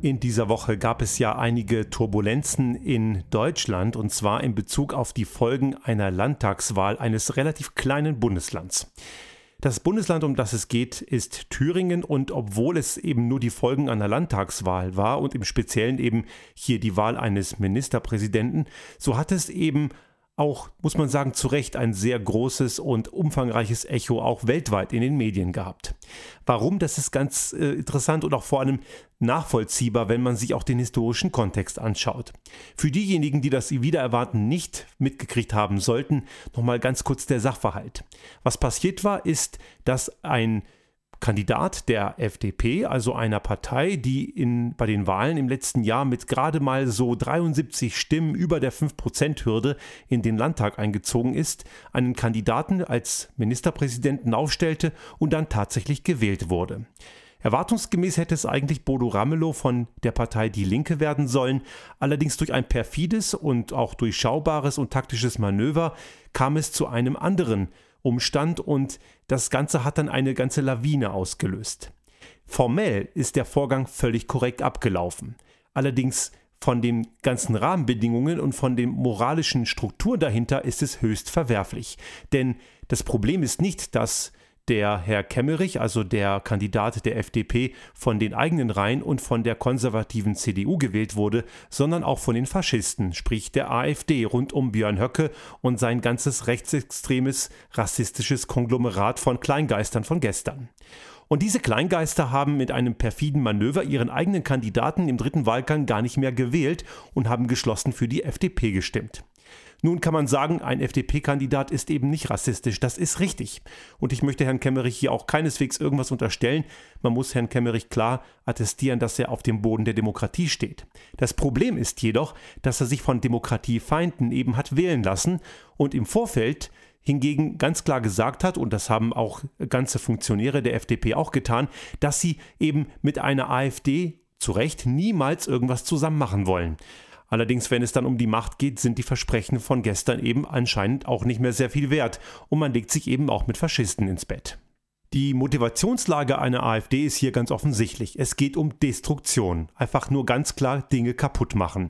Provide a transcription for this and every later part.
In dieser Woche gab es ja einige Turbulenzen in Deutschland und zwar in Bezug auf die Folgen einer Landtagswahl eines relativ kleinen Bundeslands. Das Bundesland, um das es geht, ist Thüringen und obwohl es eben nur die Folgen einer Landtagswahl war und im Speziellen eben hier die Wahl eines Ministerpräsidenten, so hat es eben auch, muss man sagen, zu Recht ein sehr großes und umfangreiches Echo auch weltweit in den Medien gehabt. Warum? Das ist ganz äh, interessant und auch vor allem nachvollziehbar, wenn man sich auch den historischen Kontext anschaut. Für diejenigen, die das wieder erwarten nicht mitgekriegt haben sollten, nochmal ganz kurz der Sachverhalt. Was passiert war, ist, dass ein Kandidat der FDP, also einer Partei, die in, bei den Wahlen im letzten Jahr mit gerade mal so 73 Stimmen über der 5%-Hürde in den Landtag eingezogen ist, einen Kandidaten als Ministerpräsidenten aufstellte und dann tatsächlich gewählt wurde. Erwartungsgemäß hätte es eigentlich Bodo Ramelow von der Partei Die Linke werden sollen, allerdings durch ein perfides und auch durchschaubares und taktisches Manöver kam es zu einem anderen Umstand und das Ganze hat dann eine ganze Lawine ausgelöst. Formell ist der Vorgang völlig korrekt abgelaufen. Allerdings von den ganzen Rahmenbedingungen und von den moralischen Strukturen dahinter ist es höchst verwerflich. Denn das Problem ist nicht, dass der Herr Kemmerich, also der Kandidat der FDP, von den eigenen Reihen und von der konservativen CDU gewählt wurde, sondern auch von den Faschisten, sprich der AfD rund um Björn Höcke und sein ganzes rechtsextremes, rassistisches Konglomerat von Kleingeistern von gestern. Und diese Kleingeister haben mit einem perfiden Manöver ihren eigenen Kandidaten im dritten Wahlgang gar nicht mehr gewählt und haben geschlossen für die FDP gestimmt. Nun kann man sagen, ein FDP-Kandidat ist eben nicht rassistisch. Das ist richtig. Und ich möchte Herrn Kemmerich hier auch keineswegs irgendwas unterstellen. Man muss Herrn Kemmerich klar attestieren, dass er auf dem Boden der Demokratie steht. Das Problem ist jedoch, dass er sich von Demokratiefeinden eben hat wählen lassen und im Vorfeld hingegen ganz klar gesagt hat, und das haben auch ganze Funktionäre der FDP auch getan, dass sie eben mit einer AfD zu Recht niemals irgendwas zusammen machen wollen. Allerdings, wenn es dann um die Macht geht, sind die Versprechen von gestern eben anscheinend auch nicht mehr sehr viel wert und man legt sich eben auch mit Faschisten ins Bett. Die Motivationslage einer AfD ist hier ganz offensichtlich. Es geht um Destruktion. Einfach nur ganz klar Dinge kaputt machen.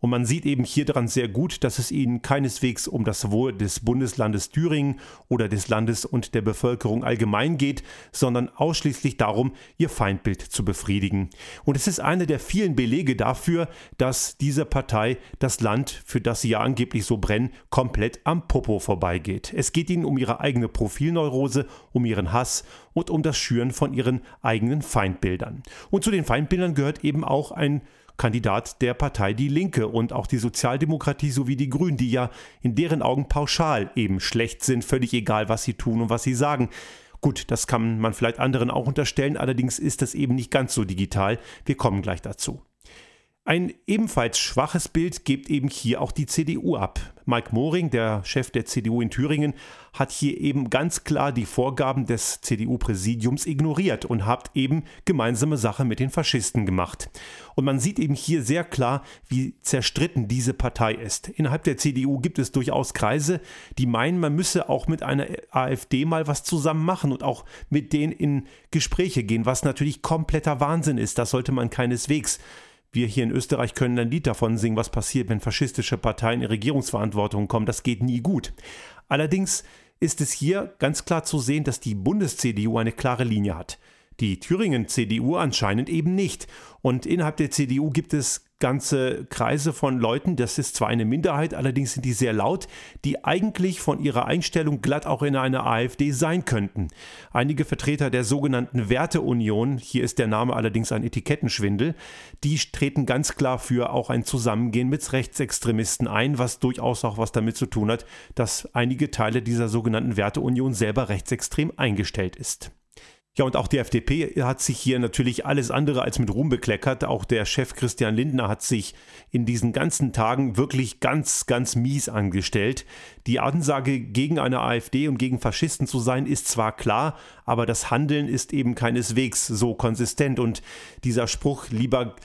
Und man sieht eben hier daran sehr gut, dass es ihnen keineswegs um das Wohl des Bundeslandes Thüringen oder des Landes und der Bevölkerung allgemein geht, sondern ausschließlich darum, ihr Feindbild zu befriedigen. Und es ist einer der vielen Belege dafür, dass diese Partei das Land, für das sie ja angeblich so brennen, komplett am Popo vorbeigeht. Es geht ihnen um ihre eigene Profilneurose, um ihren Hass, und um das Schüren von ihren eigenen Feindbildern. Und zu den Feindbildern gehört eben auch ein Kandidat der Partei Die Linke und auch die Sozialdemokratie sowie die Grünen, die ja in deren Augen pauschal eben schlecht sind, völlig egal, was sie tun und was sie sagen. Gut, das kann man vielleicht anderen auch unterstellen, allerdings ist das eben nicht ganz so digital. Wir kommen gleich dazu. Ein ebenfalls schwaches Bild gibt eben hier auch die CDU ab. Mike Moring, der Chef der CDU in Thüringen, hat hier eben ganz klar die Vorgaben des CDU-Präsidiums ignoriert und hat eben gemeinsame Sache mit den Faschisten gemacht. Und man sieht eben hier sehr klar, wie zerstritten diese Partei ist. Innerhalb der CDU gibt es durchaus Kreise, die meinen, man müsse auch mit einer AfD mal was zusammen machen und auch mit denen in Gespräche gehen, was natürlich kompletter Wahnsinn ist. Das sollte man keineswegs wir hier in Österreich können ein Lied davon singen, was passiert, wenn faschistische Parteien in Regierungsverantwortung kommen. Das geht nie gut. Allerdings ist es hier ganz klar zu sehen, dass die Bundes-CDU eine klare Linie hat. Die Thüringen-CDU anscheinend eben nicht. Und innerhalb der CDU gibt es ganze Kreise von Leuten, das ist zwar eine Minderheit, allerdings sind die sehr laut, die eigentlich von ihrer Einstellung glatt auch in einer AfD sein könnten. Einige Vertreter der sogenannten Werteunion, hier ist der Name allerdings ein Etikettenschwindel, die treten ganz klar für auch ein Zusammengehen mit Rechtsextremisten ein, was durchaus auch was damit zu tun hat, dass einige Teile dieser sogenannten Werteunion selber rechtsextrem eingestellt ist. Ja, und auch die FDP hat sich hier natürlich alles andere als mit Ruhm bekleckert. Auch der Chef Christian Lindner hat sich in diesen ganzen Tagen wirklich ganz, ganz mies angestellt. Die Ansage gegen eine AfD und gegen Faschisten zu sein, ist zwar klar, aber das Handeln ist eben keineswegs so konsistent. Und dieser Spruch, lieber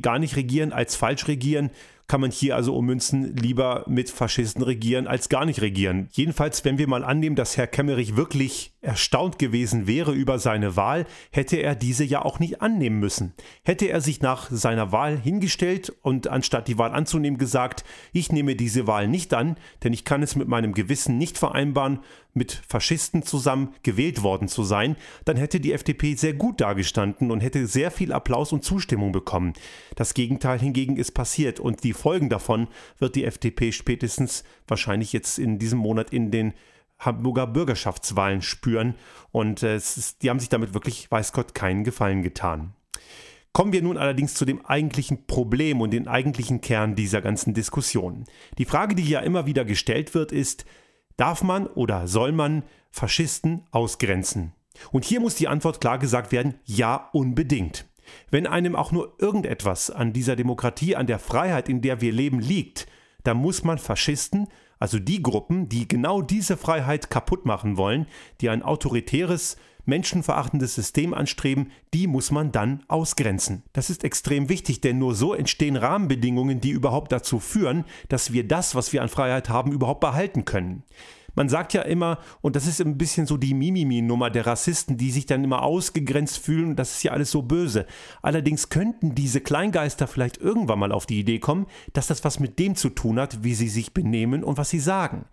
gar nicht regieren als falsch regieren, kann man hier also ummünzen, lieber mit Faschisten regieren als gar nicht regieren. Jedenfalls, wenn wir mal annehmen, dass Herr Kemmerich wirklich erstaunt gewesen wäre über seine Wahl, hätte er diese ja auch nicht annehmen müssen. Hätte er sich nach seiner Wahl hingestellt und anstatt die Wahl anzunehmen gesagt, ich nehme diese Wahl nicht an, denn ich kann es mit meinem Gewissen nicht vereinbaren, mit Faschisten zusammen gewählt worden zu sein, dann hätte die FDP sehr gut dagestanden und hätte sehr viel Applaus und Zustimmung bekommen. Das Gegenteil hingegen ist passiert und die Folgen davon wird die FDP spätestens wahrscheinlich jetzt in diesem Monat in den Hamburger Bürgerschaftswahlen spüren und äh, ist, die haben sich damit wirklich, weiß Gott, keinen Gefallen getan. Kommen wir nun allerdings zu dem eigentlichen Problem und den eigentlichen Kern dieser ganzen Diskussion. Die Frage, die ja immer wieder gestellt wird, ist, Darf man oder soll man Faschisten ausgrenzen? Und hier muss die Antwort klar gesagt werden, ja unbedingt. Wenn einem auch nur irgendetwas an dieser Demokratie, an der Freiheit, in der wir leben, liegt, dann muss man Faschisten, also die Gruppen, die genau diese Freiheit kaputt machen wollen, die ein autoritäres, menschenverachtendes System anstreben, die muss man dann ausgrenzen. Das ist extrem wichtig, denn nur so entstehen Rahmenbedingungen, die überhaupt dazu führen, dass wir das, was wir an Freiheit haben, überhaupt behalten können. Man sagt ja immer, und das ist ein bisschen so die Mimimi-Nummer der Rassisten, die sich dann immer ausgegrenzt fühlen, und das ist ja alles so böse. Allerdings könnten diese Kleingeister vielleicht irgendwann mal auf die Idee kommen, dass das was mit dem zu tun hat, wie sie sich benehmen und was sie sagen.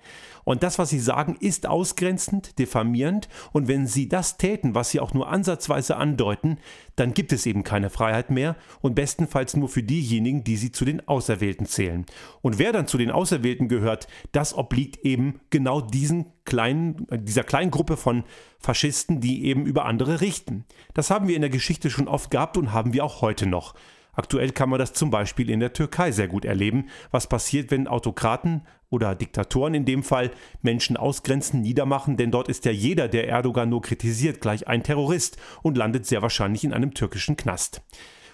Und das, was sie sagen, ist ausgrenzend, diffamierend. Und wenn sie das täten, was sie auch nur ansatzweise andeuten, dann gibt es eben keine Freiheit mehr und bestenfalls nur für diejenigen, die sie zu den Auserwählten zählen. Und wer dann zu den Auserwählten gehört, das obliegt eben genau diesen kleinen, dieser kleinen Gruppe von Faschisten, die eben über andere richten. Das haben wir in der Geschichte schon oft gehabt und haben wir auch heute noch. Aktuell kann man das zum Beispiel in der Türkei sehr gut erleben, was passiert, wenn Autokraten oder Diktatoren in dem Fall Menschen ausgrenzen, niedermachen, denn dort ist ja jeder, der Erdogan nur kritisiert, gleich ein Terrorist und landet sehr wahrscheinlich in einem türkischen Knast.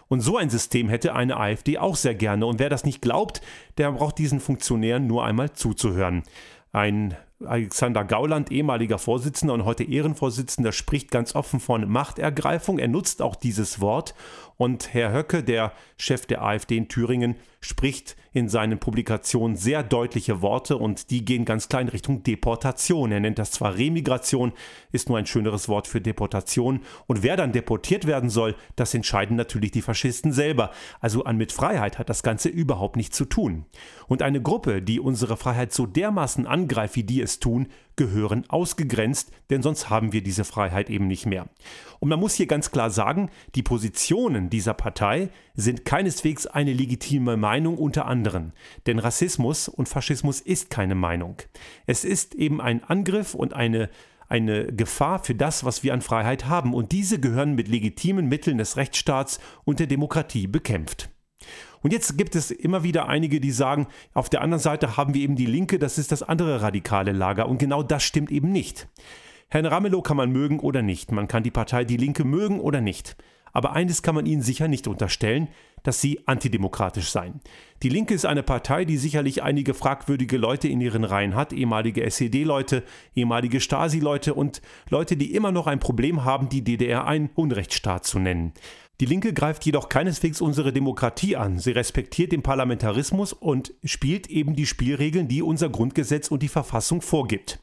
Und so ein System hätte eine AfD auch sehr gerne. Und wer das nicht glaubt, der braucht diesen Funktionären nur einmal zuzuhören. Ein Alexander Gauland, ehemaliger Vorsitzender und heute Ehrenvorsitzender, spricht ganz offen von Machtergreifung. Er nutzt auch dieses Wort. Und Herr Höcke, der Chef der AfD in Thüringen, spricht in seinen Publikationen sehr deutliche Worte und die gehen ganz klar in Richtung Deportation. Er nennt das zwar Remigration, ist nur ein schöneres Wort für Deportation. Und wer dann deportiert werden soll, das entscheiden natürlich die Faschisten selber. Also an mit Freiheit hat das Ganze überhaupt nichts zu tun. Und eine Gruppe, die unsere Freiheit so dermaßen angreift, wie die es tun, gehören ausgegrenzt, denn sonst haben wir diese Freiheit eben nicht mehr. Und man muss hier ganz klar sagen, die Positionen dieser Partei sind keineswegs eine legitime Meinung unter anderen, denn Rassismus und Faschismus ist keine Meinung. Es ist eben ein Angriff und eine eine Gefahr für das, was wir an Freiheit haben, und diese gehören mit legitimen Mitteln des Rechtsstaats und der Demokratie bekämpft. Und jetzt gibt es immer wieder einige, die sagen, auf der anderen Seite haben wir eben die Linke, das ist das andere radikale Lager. Und genau das stimmt eben nicht. Herrn Ramelow kann man mögen oder nicht. Man kann die Partei Die Linke mögen oder nicht. Aber eines kann man ihnen sicher nicht unterstellen, dass sie antidemokratisch seien. Die Linke ist eine Partei, die sicherlich einige fragwürdige Leute in ihren Reihen hat, ehemalige SED-Leute, ehemalige Stasi-Leute und Leute, die immer noch ein Problem haben, die DDR einen Unrechtsstaat zu nennen. Die Linke greift jedoch keineswegs unsere Demokratie an. Sie respektiert den Parlamentarismus und spielt eben die Spielregeln, die unser Grundgesetz und die Verfassung vorgibt.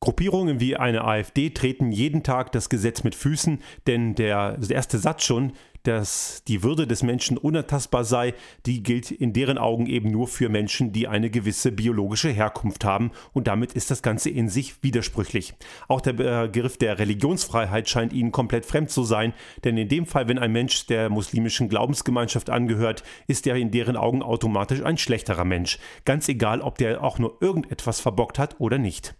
Gruppierungen wie eine AfD treten jeden Tag das Gesetz mit Füßen, denn der erste Satz schon, dass die Würde des Menschen unantastbar sei, die gilt in deren Augen eben nur für Menschen, die eine gewisse biologische Herkunft haben. Und damit ist das Ganze in sich widersprüchlich. Auch der Begriff der Religionsfreiheit scheint ihnen komplett fremd zu sein, denn in dem Fall, wenn ein Mensch der muslimischen Glaubensgemeinschaft angehört, ist er in deren Augen automatisch ein schlechterer Mensch, ganz egal, ob der auch nur irgendetwas verbockt hat oder nicht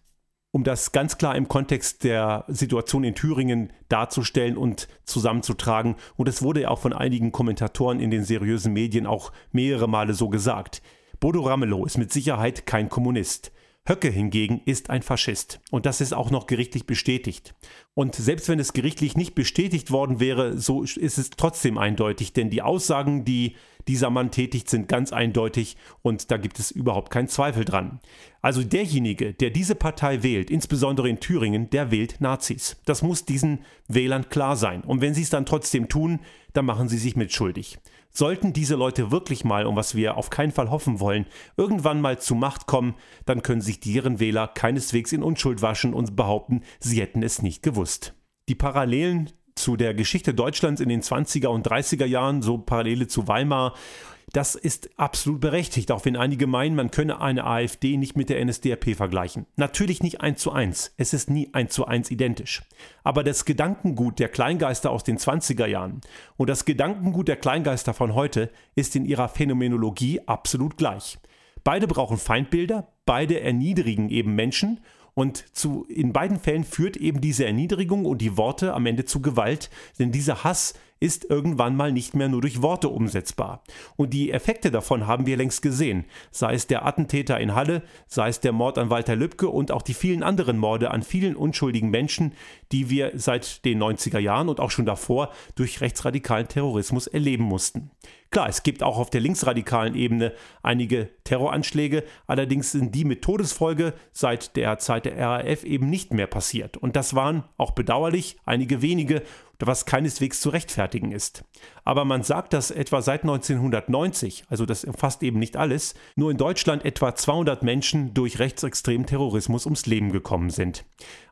um das ganz klar im Kontext der Situation in Thüringen darzustellen und zusammenzutragen. Und es wurde ja auch von einigen Kommentatoren in den seriösen Medien auch mehrere Male so gesagt. Bodo Ramelow ist mit Sicherheit kein Kommunist. Höcke hingegen ist ein Faschist. Und das ist auch noch gerichtlich bestätigt. Und selbst wenn es gerichtlich nicht bestätigt worden wäre, so ist es trotzdem eindeutig, denn die Aussagen, die dieser Mann tätigt, sind ganz eindeutig und da gibt es überhaupt keinen Zweifel dran. Also derjenige, der diese Partei wählt, insbesondere in Thüringen, der wählt Nazis. Das muss diesen Wählern klar sein. Und wenn sie es dann trotzdem tun, dann machen sie sich mitschuldig. Sollten diese Leute wirklich mal, um was wir auf keinen Fall hoffen wollen, irgendwann mal zu Macht kommen, dann können sich deren Wähler keineswegs in Unschuld waschen und behaupten, sie hätten es nicht gewusst. Die Parallelen zu der Geschichte Deutschlands in den 20er und 30er Jahren, so Parallele zu Weimar das ist absolut berechtigt, auch wenn einige meinen, man könne eine AfD nicht mit der NSDAP vergleichen. Natürlich nicht eins zu eins, es ist nie eins zu eins identisch. Aber das Gedankengut der Kleingeister aus den 20er Jahren und das Gedankengut der Kleingeister von heute ist in ihrer Phänomenologie absolut gleich. Beide brauchen Feindbilder, beide erniedrigen eben Menschen und zu, in beiden Fällen führt eben diese Erniedrigung und die Worte am Ende zu Gewalt, denn dieser Hass ist irgendwann mal nicht mehr nur durch Worte umsetzbar. Und die Effekte davon haben wir längst gesehen, sei es der Attentäter in Halle, sei es der Mord an Walter Lübcke und auch die vielen anderen Morde an vielen unschuldigen Menschen, die wir seit den 90er Jahren und auch schon davor durch rechtsradikalen Terrorismus erleben mussten. Klar, es gibt auch auf der linksradikalen Ebene einige Terroranschläge, allerdings sind die mit Todesfolge seit der Zeit der RAF eben nicht mehr passiert. Und das waren auch bedauerlich einige wenige was keineswegs zu rechtfertigen ist. Aber man sagt, dass etwa seit 1990, also das umfasst eben nicht alles, nur in Deutschland etwa 200 Menschen durch rechtsextremen Terrorismus ums Leben gekommen sind.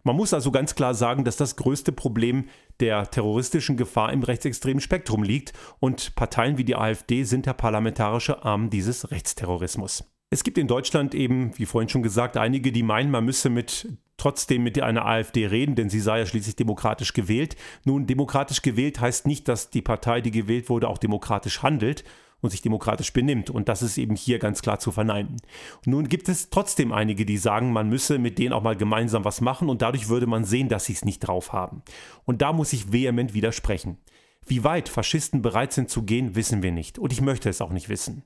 Man muss also ganz klar sagen, dass das größte Problem der terroristischen Gefahr im rechtsextremen Spektrum liegt und Parteien wie die AfD sind der parlamentarische Arm dieses Rechtsterrorismus. Es gibt in Deutschland eben, wie vorhin schon gesagt, einige, die meinen, man müsse mit trotzdem mit einer AfD reden, denn sie sei ja schließlich demokratisch gewählt. Nun, demokratisch gewählt heißt nicht, dass die Partei, die gewählt wurde, auch demokratisch handelt und sich demokratisch benimmt. Und das ist eben hier ganz klar zu verneinen. Nun gibt es trotzdem einige, die sagen, man müsse mit denen auch mal gemeinsam was machen und dadurch würde man sehen, dass sie es nicht drauf haben. Und da muss ich vehement widersprechen. Wie weit Faschisten bereit sind zu gehen, wissen wir nicht. Und ich möchte es auch nicht wissen.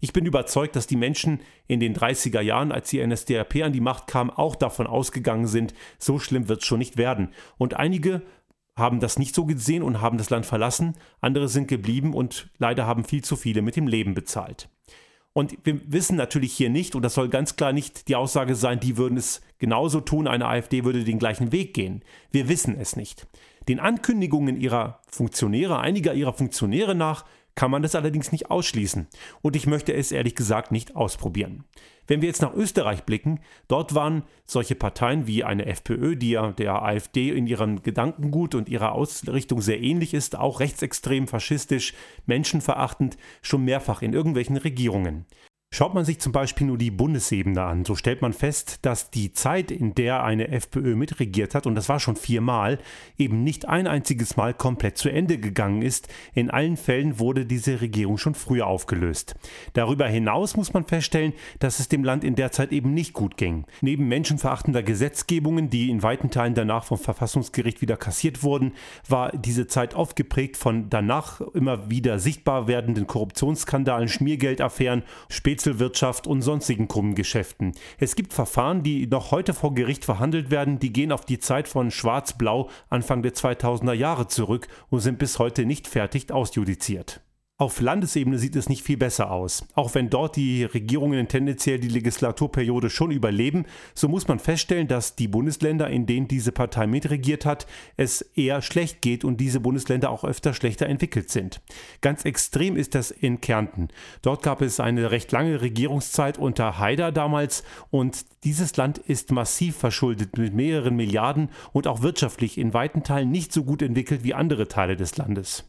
Ich bin überzeugt, dass die Menschen in den 30er Jahren, als die NSDAP an die Macht kam, auch davon ausgegangen sind, so schlimm wird es schon nicht werden. Und einige haben das nicht so gesehen und haben das Land verlassen, andere sind geblieben und leider haben viel zu viele mit dem Leben bezahlt. Und wir wissen natürlich hier nicht, und das soll ganz klar nicht die Aussage sein, die würden es genauso tun, eine AfD würde den gleichen Weg gehen. Wir wissen es nicht. Den Ankündigungen ihrer Funktionäre, einiger ihrer Funktionäre nach, kann man das allerdings nicht ausschließen. Und ich möchte es ehrlich gesagt nicht ausprobieren. Wenn wir jetzt nach Österreich blicken, dort waren solche Parteien wie eine FPÖ, die ja der AfD in ihrem Gedankengut und ihrer Ausrichtung sehr ähnlich ist, auch rechtsextrem, faschistisch, menschenverachtend, schon mehrfach in irgendwelchen Regierungen. Schaut man sich zum Beispiel nur die Bundesebene an, so stellt man fest, dass die Zeit, in der eine FPÖ mitregiert hat, und das war schon viermal, eben nicht ein einziges Mal komplett zu Ende gegangen ist. In allen Fällen wurde diese Regierung schon früher aufgelöst. Darüber hinaus muss man feststellen, dass es dem Land in der Zeit eben nicht gut ging. Neben menschenverachtender Gesetzgebungen, die in weiten Teilen danach vom Verfassungsgericht wieder kassiert wurden, war diese Zeit oft geprägt von danach immer wieder sichtbar werdenden Korruptionsskandalen, Schmiergeldaffären, spätestens Wechselwirtschaft und sonstigen krummen Geschäften. Es gibt Verfahren, die noch heute vor Gericht verhandelt werden, die gehen auf die Zeit von Schwarz-Blau Anfang der 2000er Jahre zurück und sind bis heute nicht fertig ausjudiziert. Auf Landesebene sieht es nicht viel besser aus. Auch wenn dort die Regierungen tendenziell die Legislaturperiode schon überleben, so muss man feststellen, dass die Bundesländer, in denen diese Partei mitregiert hat, es eher schlecht geht und diese Bundesländer auch öfter schlechter entwickelt sind. Ganz extrem ist das in Kärnten. Dort gab es eine recht lange Regierungszeit unter Haider damals und dieses Land ist massiv verschuldet mit mehreren Milliarden und auch wirtschaftlich in weiten Teilen nicht so gut entwickelt wie andere Teile des Landes.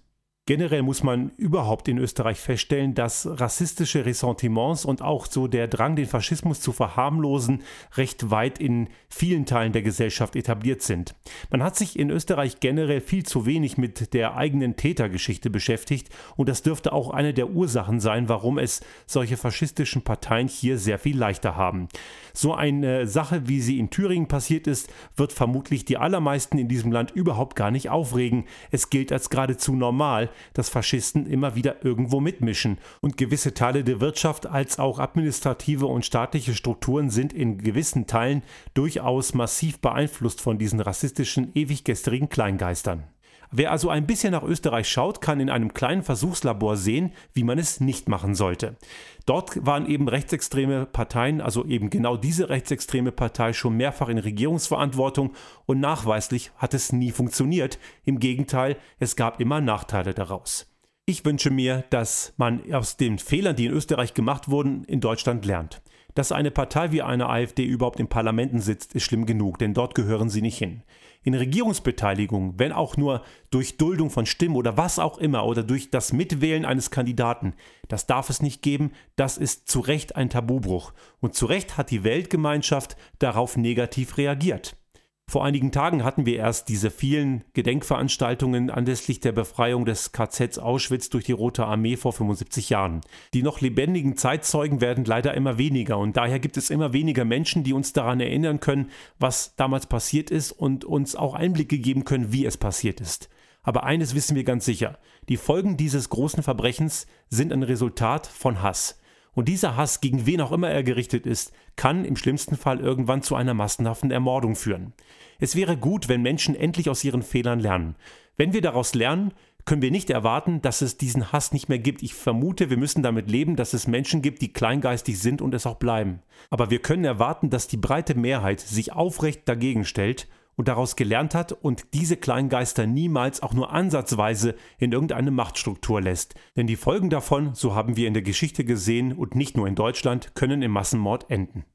Generell muss man überhaupt in Österreich feststellen, dass rassistische Ressentiments und auch so der Drang, den Faschismus zu verharmlosen, recht weit in vielen Teilen der Gesellschaft etabliert sind. Man hat sich in Österreich generell viel zu wenig mit der eigenen Tätergeschichte beschäftigt und das dürfte auch eine der Ursachen sein, warum es solche faschistischen Parteien hier sehr viel leichter haben. So eine Sache, wie sie in Thüringen passiert ist, wird vermutlich die allermeisten in diesem Land überhaupt gar nicht aufregen. Es gilt als geradezu normal, dass Faschisten immer wieder irgendwo mitmischen und gewisse Teile der Wirtschaft als auch administrative und staatliche Strukturen sind in gewissen Teilen durchaus massiv beeinflusst von diesen rassistischen, ewig gestrigen Kleingeistern. Wer also ein bisschen nach Österreich schaut, kann in einem kleinen Versuchslabor sehen, wie man es nicht machen sollte. Dort waren eben rechtsextreme Parteien, also eben genau diese rechtsextreme Partei schon mehrfach in Regierungsverantwortung und nachweislich hat es nie funktioniert. Im Gegenteil, es gab immer Nachteile daraus. Ich wünsche mir, dass man aus den Fehlern, die in Österreich gemacht wurden, in Deutschland lernt. Dass eine Partei wie eine AfD überhaupt in Parlamenten sitzt, ist schlimm genug, denn dort gehören sie nicht hin. In Regierungsbeteiligung, wenn auch nur durch Duldung von Stimmen oder was auch immer oder durch das Mitwählen eines Kandidaten, das darf es nicht geben, das ist zu Recht ein Tabubruch. Und zu Recht hat die Weltgemeinschaft darauf negativ reagiert. Vor einigen Tagen hatten wir erst diese vielen Gedenkveranstaltungen anlässlich der Befreiung des KZs Auschwitz durch die Rote Armee vor 75 Jahren. Die noch lebendigen Zeitzeugen werden leider immer weniger und daher gibt es immer weniger Menschen, die uns daran erinnern können, was damals passiert ist und uns auch Einblicke geben können, wie es passiert ist. Aber eines wissen wir ganz sicher, die Folgen dieses großen Verbrechens sind ein Resultat von Hass. Und dieser Hass, gegen wen auch immer er gerichtet ist, kann im schlimmsten Fall irgendwann zu einer massenhaften Ermordung führen. Es wäre gut, wenn Menschen endlich aus ihren Fehlern lernen. Wenn wir daraus lernen, können wir nicht erwarten, dass es diesen Hass nicht mehr gibt. Ich vermute, wir müssen damit leben, dass es Menschen gibt, die kleingeistig sind und es auch bleiben. Aber wir können erwarten, dass die breite Mehrheit sich aufrecht dagegen stellt und daraus gelernt hat und diese Kleingeister niemals auch nur ansatzweise in irgendeine Machtstruktur lässt. Denn die Folgen davon, so haben wir in der Geschichte gesehen und nicht nur in Deutschland, können im Massenmord enden.